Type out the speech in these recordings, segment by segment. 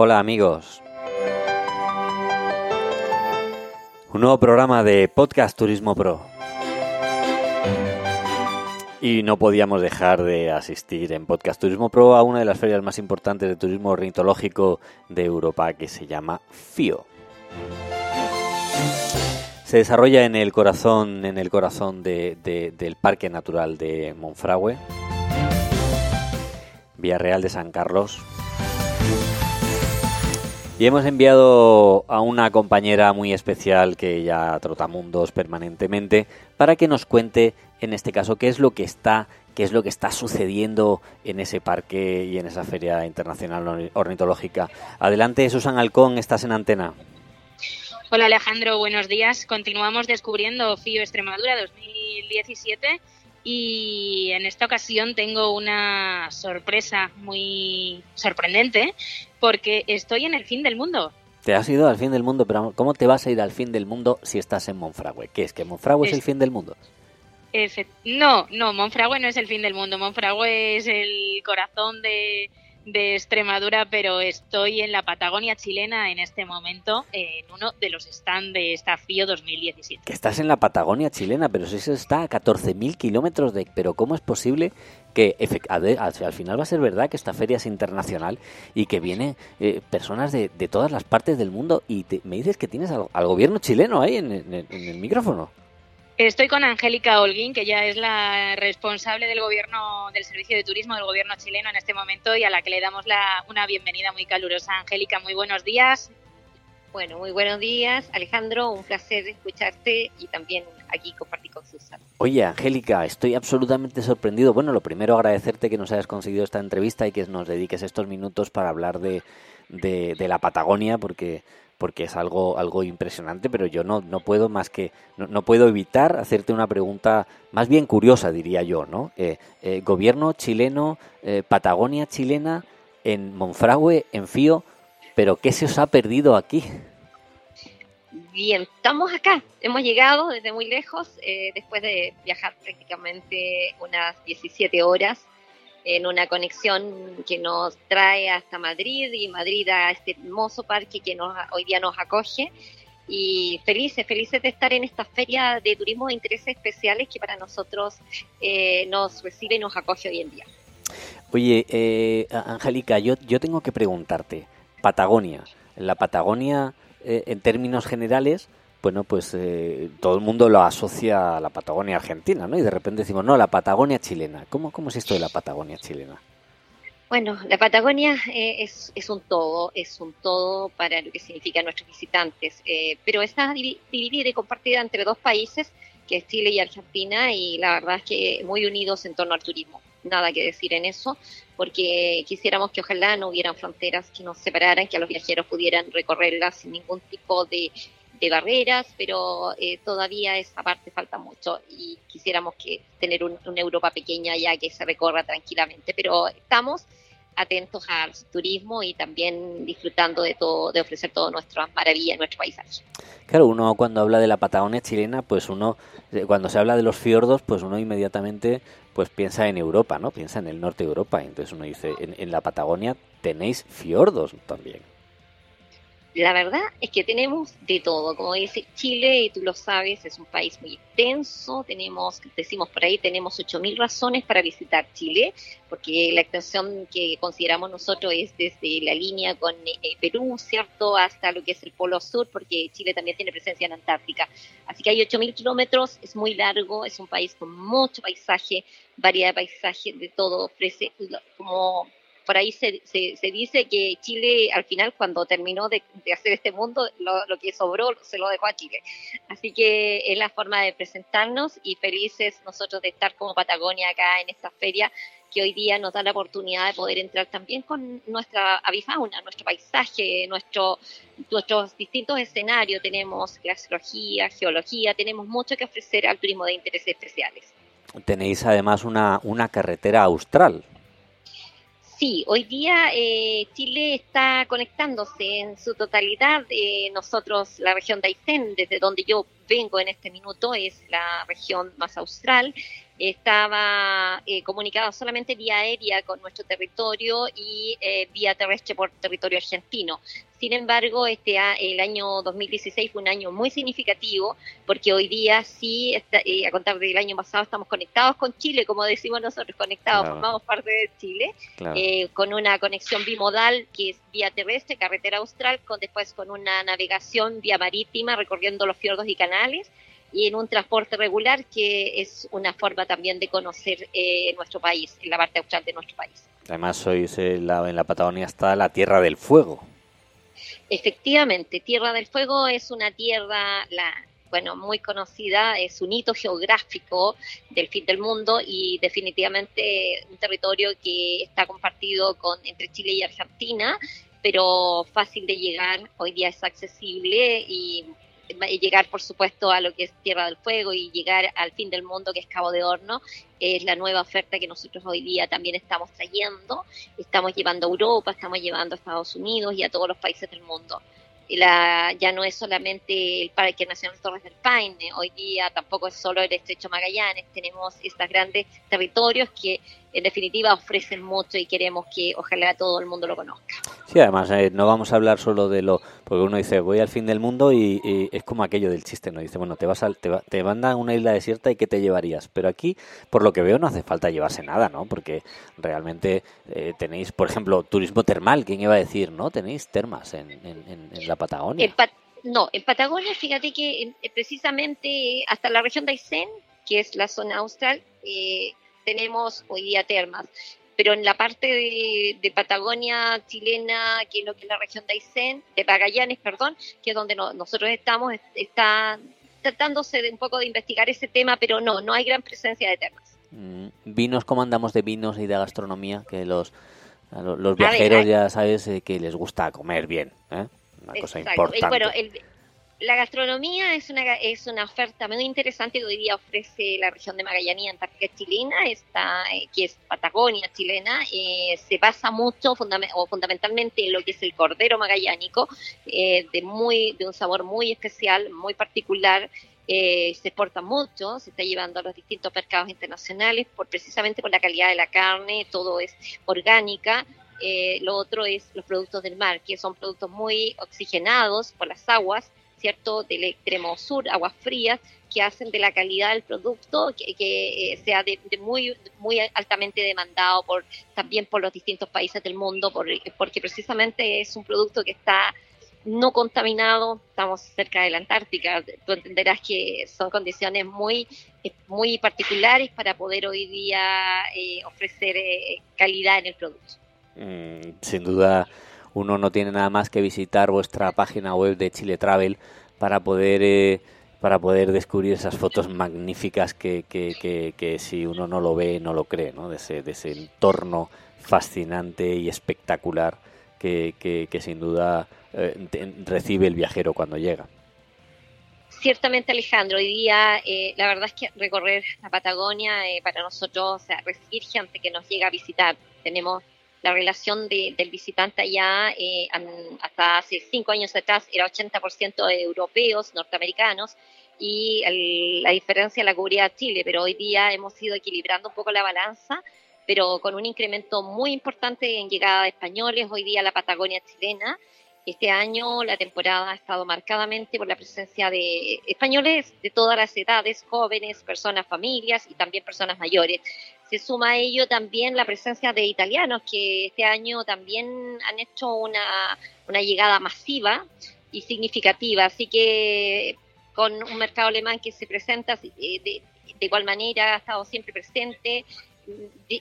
Hola amigos. Un nuevo programa de Podcast Turismo Pro. Y no podíamos dejar de asistir en Podcast Turismo Pro a una de las ferias más importantes de turismo ornitológico de Europa que se llama FIO. Se desarrolla en el corazón, en el corazón del Parque Natural de Monfragüe, Villarreal de San Carlos. Y hemos enviado a una compañera muy especial que ya trota mundos permanentemente para que nos cuente, en este caso, qué es lo que está, qué es lo que está sucediendo en ese parque y en esa feria internacional ornitológica. Adelante, Susan Alcón, estás en antena. Hola Alejandro, buenos días. Continuamos descubriendo FIO Extremadura 2017 y en esta ocasión tengo una sorpresa muy sorprendente porque estoy en el fin del mundo. Te has ido al fin del mundo, pero ¿cómo te vas a ir al fin del mundo si estás en Monfragüe? ¿Qué es que Monfragüe es, el fin del mundo? no, no, Monfragüe no es el fin del mundo. Monfragüe es el corazón de, de Extremadura, pero estoy en la Patagonia chilena en este momento, en uno de los stands de esta FIO 2017. Que estás en la Patagonia chilena, pero si eso está a 14.000 kilómetros de... Pero ¿cómo es posible que al final va a ser verdad que esta feria es internacional y que vienen eh, personas de, todas las partes del mundo y me dices que tienes al, gobierno chileno ahí en el micrófono? Estoy con Angélica Holguín, que ya es la responsable del gobierno, del servicio de turismo del gobierno chileno en este momento y a la que le damos la, una bienvenida muy calurosa. Angélica, muy buenos días. Bueno, muy buenos días, Alejandro. Un placer escucharte y también aquí compartir con Susana. Oye, Angélica, estoy absolutamente sorprendido. Bueno, lo primero agradecerte que nos hayas conseguido esta entrevista y que nos dediques estos minutos para hablar de, de, de la Patagonia, porque porque es algo, algo impresionante, pero yo no, no puedo más que, no, puedo evitar hacerte una pregunta más bien curiosa, diría yo, ¿no? Eh, eh, gobierno chileno, eh, Patagonia chilena, en Monfragüe, en Fío, pero ¿qué se os ha perdido aquí? Bien, estamos acá, hemos llegado desde muy lejos, después de viajar prácticamente unas 17 horas en una conexión que nos trae hasta Madrid y Madrid a este hermoso parque que nos, hoy día nos acoge. Y felices, felices de estar en esta feria de turismo de intereses especiales que para nosotros eh, nos recibe y nos acoge hoy en día. Oye, eh, Angélica, yo, yo tengo que preguntarte, Patagonia, la Patagonia eh, en términos generales, bueno, pues eh, todo el mundo lo asocia a la Patagonia argentina, ¿no? Y de repente decimos, no, la Patagonia chilena. ¿Cómo, cómo es esto de la Patagonia chilena? Bueno, la Patagonia eh, es, es, un todo, es un todo para lo que significan nuestros visitantes, eh, pero está dividida y compartida entre dos países, que es Chile y Argentina, y la verdad es que muy unidos en torno al turismo. Nada que decir en eso, porque quisiéramos que ojalá no hubieran fronteras que nos separaran, que los viajeros pudieran recorrerlas sin ningún tipo de de barreras, pero eh, todavía esa parte falta mucho y quisiéramos que tener una Europa pequeña ya que se recorra tranquilamente, pero estamos atentos al turismo y también disfrutando de todo, de ofrecer todas nuestras maravillas, nuestro paisaje. Claro, uno cuando habla de la Patagonia chilena, pues uno, eh, cuando se habla de los fiordos, pues uno inmediatamente pues piensa en Europa, ¿no? Piensa en el norte de Europa. Entonces uno dice, en la Patagonia tenéis fiordos también la verdad es que tenemos de todo. Como dice Chile, y tú lo sabes, es un país muy extenso. Tenemos, decimos por ahí, tenemos 8.000 razones para visitar Chile, porque la extensión que consideramos nosotros es desde la línea con eh, Perú, ¿cierto?, hasta lo que es el Polo Sur, porque Chile también tiene presencia en Antártica. Así que hay 8.000 kilómetros, es muy largo, es un país con mucho paisaje, variedad de paisaje, de todo, ofrece como por ahí se, se, dice que Chile al final cuando terminó de, hacer este mundo, lo, que sobró se lo dejó a Chile. Así que es la forma de presentarnos y felices nosotros de estar como Patagonia acá en esta feria que hoy día nos da la oportunidad de poder entrar también con nuestra avifauna, nuestro paisaje, nuestro, nuestros distintos escenarios. Tenemos glaciología, geología, tenemos mucho que ofrecer al turismo de intereses especiales. Tenéis además una, una carretera austral. Sí, hoy día eh, Chile está conectándose en su totalidad. Eh, nosotros, la región de Aysén, desde donde yo vengo en este minuto, es la región más austral. Estaba eh, comunicada solamente vía aérea con nuestro territorio y eh, vía terrestre por territorio argentino. Sin embargo, este el año 2016 fue un año muy significativo porque hoy día sí, eh, a contar del año pasado, estamos conectados con Chile, como decimos nosotros, conectados, formamos parte de Chile, eh, con una conexión bimodal que es vía terrestre, carretera austral, con después con una navegación vía marítima recorriendo los fiordos y canales y en un transporte regular que es una forma también de conocer eh, nuestro país, en la parte austral de nuestro país. Además, sois en la Patagonia está la Tierra del Fuego. Efectivamente, Tierra del Fuego es una tierra, la, bueno, muy conocida, es un hito geográfico del fin del mundo y definitivamente un territorio que está compartido con entre Chile y Argentina, pero fácil de llegar, hoy día es accesible y llegar, por supuesto, a lo que es Tierra del Fuego y llegar al fin del mundo, que es Cabo de Horno, es la nueva oferta que nosotros hoy día también estamos trayendo. Estamos llevando a Europa, estamos llevando a Estados Unidos y a todos los países del mundo. La, ya no es solamente el Parque Nacional Torres del Paine, hoy día tampoco es solo el Estrecho Magallanes, tenemos estos grandes territorios que en definitiva ofrecen mucho y queremos que ojalá todo el mundo lo conozca. Sí, además eh, no vamos a hablar solo de lo, porque uno dice voy al fin del mundo y, es como aquello del chiste, no dice bueno te vas al, te, te mandan a una isla desierta y qué te llevarías, pero aquí por lo que veo no hace falta llevarse nada, ¿no? Porque realmente eh, tenéis, por ejemplo, turismo termal, ¿quién iba a decir, no? Tenéis termas en, en, la Patagonia. no, en Patagonia, fíjate que precisamente hasta la región de Aysén, que es la zona austral, eh, tenemos hoy día termas. Pero en la parte de, Patagonia chilena, que es lo que es la región de Aysén, de Magallanes, perdón, que es donde nosotros estamos, está tratándose de un poco de investigar ese tema, pero no, no hay gran presencia de termas. Mm, vinos, ¿cómo andamos de vinos y de gastronomía? Que los, los viajeros ya sabes eh, que les gusta comer bien, ¿eh? Una cosa importante. bueno, el, la gastronomía es una, es una oferta muy interesante que hoy día ofrece la región de Magallanes, Antártica chilena, está, eh, que es Patagonia chilena. Eh, se basa mucho o fundamentalmente en lo que es el cordero magallánico, eh, de, muy, de un sabor muy especial, muy particular. se exporta mucho, se está llevando a los distintos mercados internacionales por precisamente por la calidad de la carne, todo es orgánica. lo otro es los productos del mar, que son productos muy oxigenados por las aguas, ¿cierto? Del extremo sur, aguas frías, que hacen de la calidad del producto que, eh, sea de, muy, muy altamente demandado por, también por los distintos países del mundo, porque precisamente es un producto que está no contaminado, estamos cerca de la Antártica, tú entenderás que son condiciones muy, eh, muy particulares para poder hoy día eh, ofrecer calidad en el producto. Mm, sin duda uno no tiene nada más que visitar vuestra página web de Chile Travel para poder eh, para poder descubrir esas fotos magníficas que, que, que, si uno no lo ve no lo cree, ¿no? De ese, de ese entorno fascinante y espectacular que, sin duda eh, recibe el viajero cuando llega. Ciertamente, Alejandro, hoy día eh, la verdad es que recorrer la Patagonia para nosotros, o sea, recibir gente que nos llega a visitar, tenemos la relación del visitante allá eh, hasta hace cinco años atrás era 80% de europeos, norteamericanos, y la diferencia la cubría Chile, pero hoy día hemos ido equilibrando un poco la balanza, pero con un incremento muy importante en llegada de españoles, hoy día la Patagonia chilena. Este año la temporada ha estado marcadamente por la presencia de españoles de todas las edades, jóvenes, personas, familias y también personas mayores. Se suma a ello también la presencia de italianos que este año también han hecho una, llegada masiva y significativa. Así que con un mercado alemán que se presenta de, de, igual manera, ha estado siempre presente,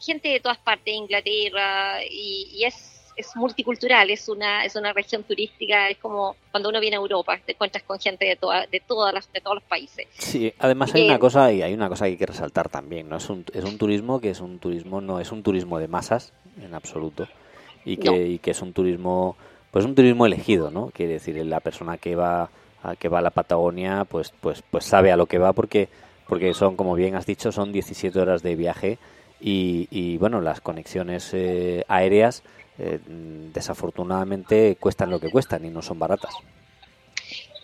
gente de todas partes, Inglaterra, y es es multicultural, es una, es una región turística, es como cuando uno viene a Europa, te encuentras con gente de, toda, de, todas las, de todos los países. Sí, además hay una cosa y hay una cosa que hay que resaltar también, ¿no? Es un, es un turismo que es un turismo, no es un turismo de masas en absoluto y que, y que es un turismo, pues un turismo elegido, ¿no? Quiere decir, la persona que va a, que va a la Patagonia, pues, pues, pues sabe a lo que va porque, porque son, como bien has dicho, son 17 horas de viaje y, y bueno, las conexiones eh, aéreas eh, desafortunadamente cuestan lo que cuestan y no son baratas.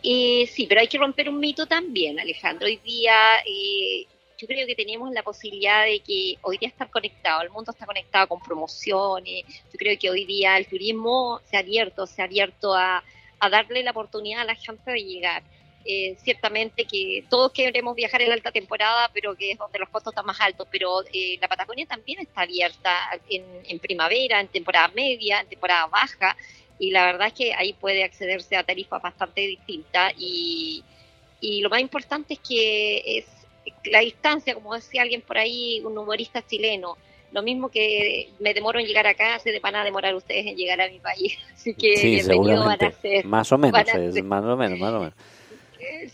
sí, pero hay que romper un mito también, Alejandro. Hoy día, eh, yo creo que tenemos la posibilidad de que hoy día estar conectado, el mundo está conectado con promociones, yo creo que hoy día el turismo se ha abierto, se ha abierto a, a darle la oportunidad a la gente de llegar. Eh, ciertamente que todos queremos viajar en alta temporada, pero que es donde los costos están más altos, pero eh, la Patagonia también está abierta en, en, primavera, en temporada media, en temporada baja, y la verdad es que ahí puede accederse a tarifas bastante distintas y, y lo más importante es que es la distancia, como decía alguien por ahí, un humorista chileno, lo mismo que me demoro en llegar acá, se van a demorar ustedes en llegar a mi país. Así que sí, seguramente. Más o menos, más o menos, más o menos.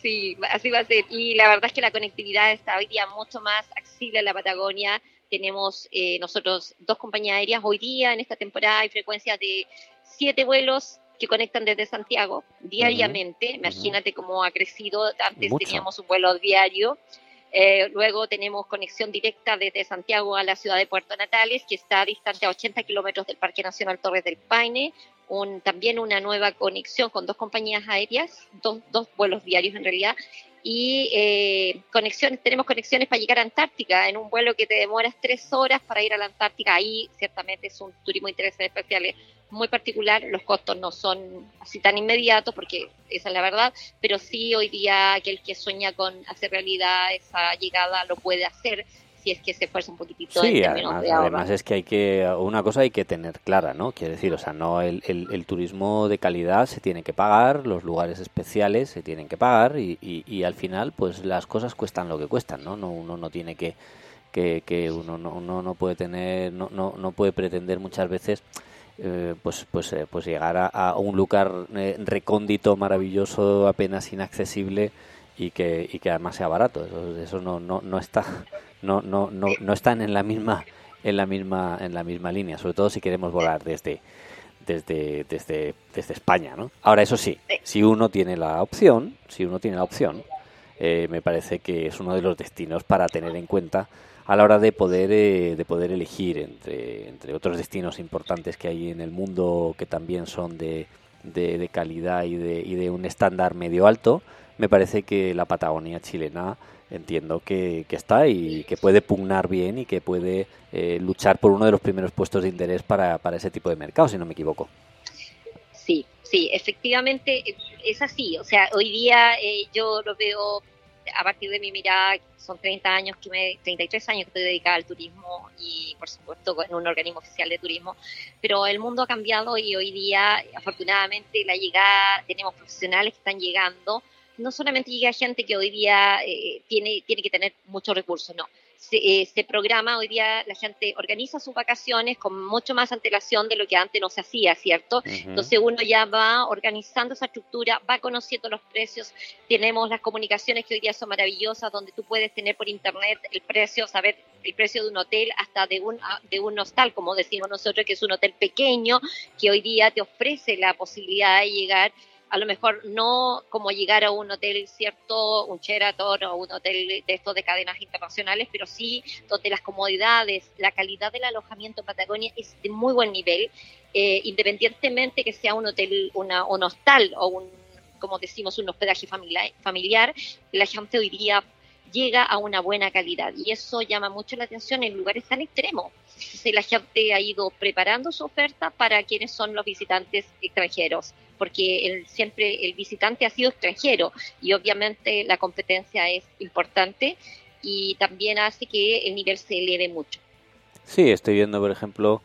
Sí, así va a ser. Y la verdad es que la conectividad está hoy día mucho más accesible en la Patagonia. Tenemos eh, nosotros dos compañías aéreas. Hoy día, en esta temporada, hay frecuencias de siete vuelos que conectan desde Santiago diariamente. Imagínate cómo ha crecido. Antes teníamos un vuelo diario. Eh, luego tenemos conexión directa desde Santiago a la ciudad de Puerto Natales, que está distante a 80 kilómetros del Parque Nacional Torres del Paine. Un, también una nueva conexión con dos compañías aéreas, dos, vuelos diarios en realidad, y eh, conexiones, tenemos conexiones para llegar a Antártica en un vuelo que te demoras tres horas para ir a la Antártica. Ahí ciertamente es un turismo de intereses muy particular. Los costos no son así tan inmediatos porque esa es la verdad, pero sí hoy día aquel que sueña con hacer realidad esa llegada lo puede hacer si es que se esfuerza un poquitito sí, además, además es que hay que una cosa hay que tener clara no quiere decir o sea no el, el, turismo de calidad se tiene que pagar los lugares especiales se tienen que pagar y, y, al final pues las cosas cuestan lo que cuestan no, no uno no tiene que que, que uno no, uno no puede tener no, no, no puede pretender muchas veces eh, pues pues eh, pues llegar a, un lugar eh, recóndito maravilloso apenas inaccesible y que, y que además sea barato. Eso, eso no, no, no está no, no, no, no están en la misma en la misma en la misma línea sobre todo si queremos volar desde desde desde desde España no ahora eso sí. si uno tiene la opción si uno tiene la opción eh, me parece que es uno de los destinos para tener en cuenta a la hora de poder eh, de poder elegir entre entre otros destinos importantes que hay en el mundo que también son de, de, calidad y de, y de un estándar medio alto me parece que la Patagonia chilena entiendo que, está y que puede pugnar bien y que puede eh, luchar por uno de los primeros puestos de interés para, para ese tipo de mercado, si no me equivoco. Sí, sí, efectivamente es así. O sea, hoy día yo lo veo a partir de mi mirada, son 30 años que me, 33 años que estoy dedicada al turismo y por supuesto en un organismo oficial de turismo, pero el mundo ha cambiado y hoy día afortunadamente la llegada, tenemos profesionales que están llegando no solamente llega gente que hoy día eh, tiene, tiene que tener muchos recursos, no. Se, eh, programa, hoy día la gente organiza sus vacaciones con mucho más antelación de lo que antes no se hacía, ¿cierto? Entonces uno ya va organizando esa estructura, va conociendo los precios, tenemos las comunicaciones que hoy día son maravillosas, donde tú puedes tener por internet el precio, saber el precio de un hotel hasta de un, ah, de un hostal, como decimos nosotros, que es un hotel pequeño, que hoy día te ofrece la posibilidad de llegar a lo mejor no como llegar a un hotel cierto, un Sheraton o un hotel de estos de cadenas internacionales, pero sí donde las comodidades, la calidad del alojamiento en Patagonia es de muy buen nivel, eh, independientemente que sea un hotel, una, un hostal o un, como decimos, un hospedaje familiar, la gente hoy día llega a una buena calidad y eso llama mucho la atención en lugares tan extremos. Entonces la gente ha ido preparando su oferta para quienes son los visitantes extranjeros, porque el, siempre el visitante ha sido extranjero y obviamente la competencia es importante y también hace que el nivel se eleve mucho. Sí, estoy viendo, por ejemplo,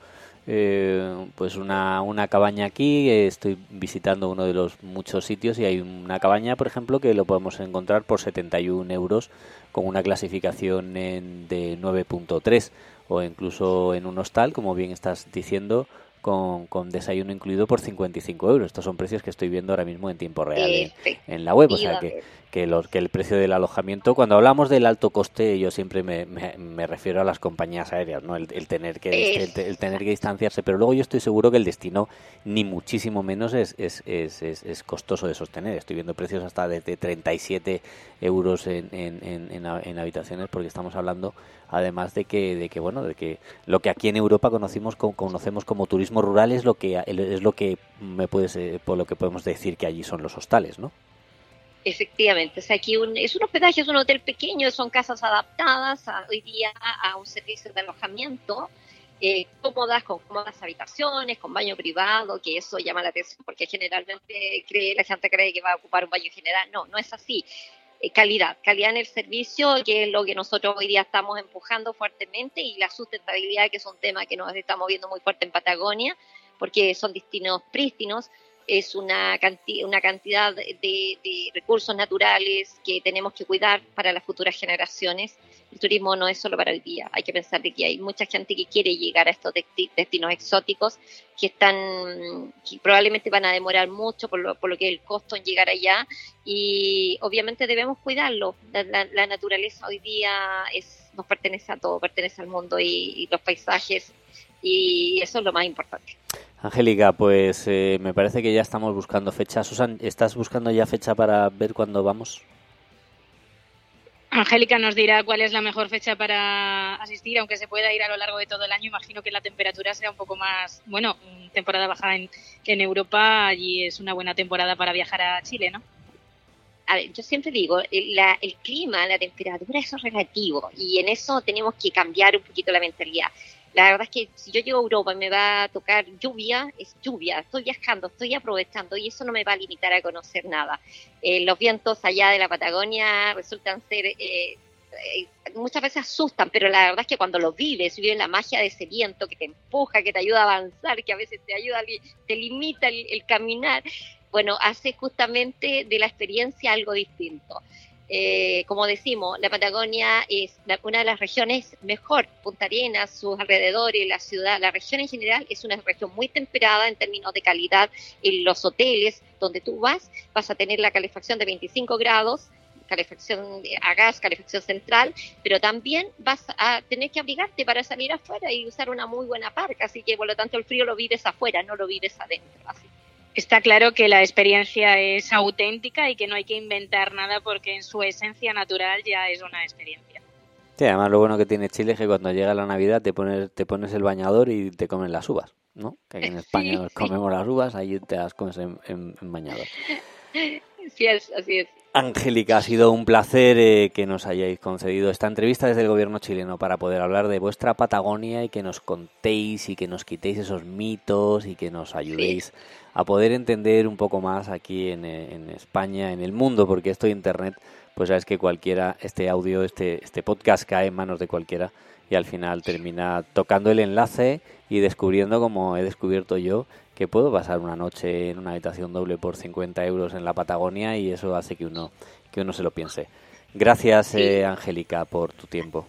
eh, pues una, una cabaña aquí, estoy visitando uno de los muchos sitios y hay una cabaña, por ejemplo, que lo podemos encontrar por 71 euros con una clasificación de 9.3 o incluso en un hostal, como bien estás diciendo, con, con, desayuno incluido por 55 euros. Estos son precios que estoy viendo ahora mismo en tiempo real en, la web. O sea que, que, los, que el precio del alojamiento, cuando hablamos del alto coste, yo siempre me, me, refiero a las compañías aéreas, ¿no? El, tener que el, tener que distanciarse. Pero luego yo estoy seguro que el destino, ni muchísimo menos, es, es, es, es costoso de sostener. Estoy viendo precios hasta de, de 37 euros en, en, en, en habitaciones porque estamos hablando además de que, de que bueno, de que lo que aquí en Europa conocimos conocemos como turismo rural es lo que es lo que me puedes por lo que podemos decir que allí son los hostales, ¿no? Efectivamente, o sea, aquí es un hospedaje, es un hotel pequeño, son casas adaptadas hoy día a un servicio de alojamiento, eh, cómodas, con cómodas habitaciones, con baño privado, que eso llama la atención porque generalmente cree, la gente cree que va a ocupar un baño general. No, no es así. Eh, calidad, calidad en el servicio, que es lo que nosotros hoy día estamos empujando fuertemente, y la sustentabilidad, que es un tema que nos estamos viendo muy fuerte en Patagonia, porque son destinos prístinos, es una, una cantidad de, recursos naturales que tenemos que cuidar para las futuras generaciones. El turismo no es solo para el día, hay que pensar de que hay mucha gente que quiere llegar a estos destinos exóticos que están, que probablemente van a demorar mucho por lo, por lo que el costo en llegar allá y obviamente debemos cuidarlo. La, naturaleza hoy día es, nos pertenece a todo, pertenece al mundo y los paisajes y eso es lo más importante. Angélica, pues eh, me parece que ya estamos buscando fecha. Susan, ¿estás buscando ya fecha para ver cuándo vamos? Angélica nos dirá cuál es la mejor fecha para asistir, aunque se pueda ir a lo largo de todo el año. Imagino que la temperatura sea un poco más, bueno, temporada baja en, en Europa, allí es una buena temporada para viajar a Chile, ¿no? A ver, yo siempre digo, el, el clima, la temperatura, eso es relativo y en eso tenemos que cambiar un poquito la mentalidad. La verdad es que si yo llego a Europa y me va a tocar lluvia, es lluvia, estoy viajando, estoy aprovechando y eso no me va a limitar a conocer nada. Eh, los vientos allá de la Patagonia resultan ser, eh, eh, muchas veces asustan, pero la verdad es que cuando lo vives, vives la magia de ese viento que te empuja, que te ayuda a avanzar, que a veces te ayuda, te limita el caminar, bueno, hace justamente de la experiencia algo distinto. Eh, como decimos, la Patagonia es una de las regiones mejor, Punta Arenas, sus alrededores, la ciudad, la región en general es una región muy temperada en términos de calidad. En los hoteles donde tú vas, vas a tener la calefacción de 25 grados, calefacción a gas, calefacción central, pero también vas a tener que abrigarte para salir afuera y usar una muy buena parca, así que por lo tanto el frío lo vives afuera, no lo vives adentro. Así está claro que la experiencia es auténtica y que no hay que inventar nada porque en su esencia natural ya es una experiencia. Sí, además lo bueno que tiene Chile es que cuando llega la Navidad te pones, te pones el bañador y te comen las uvas, ¿no? Que aquí en España nos comemos las uvas, ahí te las comes en, en, bañador. Sí, es, así es. Angélica, ha sido un placer eh, que nos hayáis concedido esta entrevista desde el gobierno chileno para poder hablar de vuestra Patagonia y que nos contéis y que nos quitéis esos mitos y que nos ayudéis a poder entender un poco más aquí en, en, España, en el mundo, porque esto de Internet, pues sabes que cualquiera, este audio, este, este podcast cae en manos de cualquiera y al final termina tocando el enlace y descubriendo como he descubierto yo que puedo pasar una noche en una habitación doble por 50 euros en la Patagonia y eso hace que uno, que uno se lo piense. Gracias, eh, Angélica, por tu tiempo.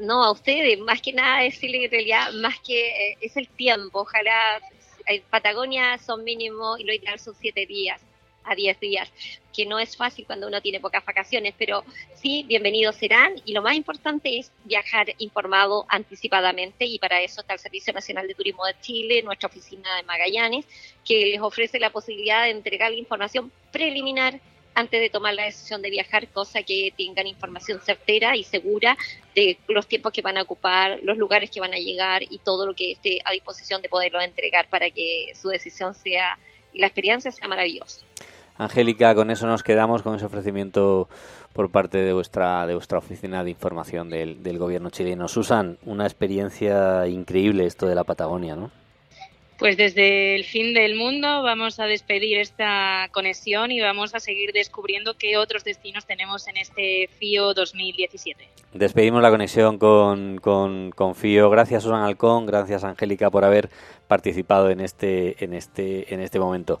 No, a ustedes, más que nada decirle que en realidad, más que eh, es el tiempo, ojalá en Patagonia son mínimo y lo ideal son siete días a 10 días, que no es fácil cuando uno tiene pocas vacaciones, pero sí, bienvenidos serán. Y lo más importante es viajar informado anticipadamente y para eso está el Servicio Nacional de Turismo de Chile, nuestra oficina de Magallanes, que les ofrece la posibilidad de entregar información preliminar antes de tomar la decisión de viajar, cosa que tengan información certera y segura de los tiempos que van a ocupar, los lugares que van a llegar y todo lo que esté a disposición de poderlo entregar para que su decisión sea y la experiencia sea maravillosa. Angélica, con eso nos quedamos, con ese ofrecimiento por parte de vuestra, de vuestra oficina de información del, del gobierno chileno. Susan, una experiencia increíble esto de la Patagonia, ¿no? Pues desde el fin del mundo vamos a despedir esta conexión y vamos a seguir descubriendo qué otros destinos tenemos en este FIO 2017. Despedimos la conexión con, con, con FIO. Gracias Susan Alcón, gracias Angélica por haber participado en este, en este, en este momento.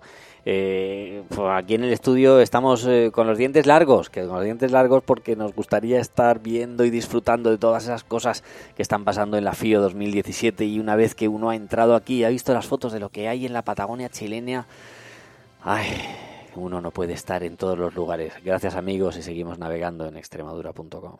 Eh, pues aquí en el estudio estamos eh, con los dientes largos, que con los dientes largos porque nos gustaría estar viendo y disfrutando de todas esas cosas que están pasando en la FIO 2017 y una vez que uno ha entrado aquí y ha visto las fotos de lo que hay en la Patagonia chilena, ay, uno no puede estar en todos los lugares. Gracias amigos y seguimos navegando en extremadura.com.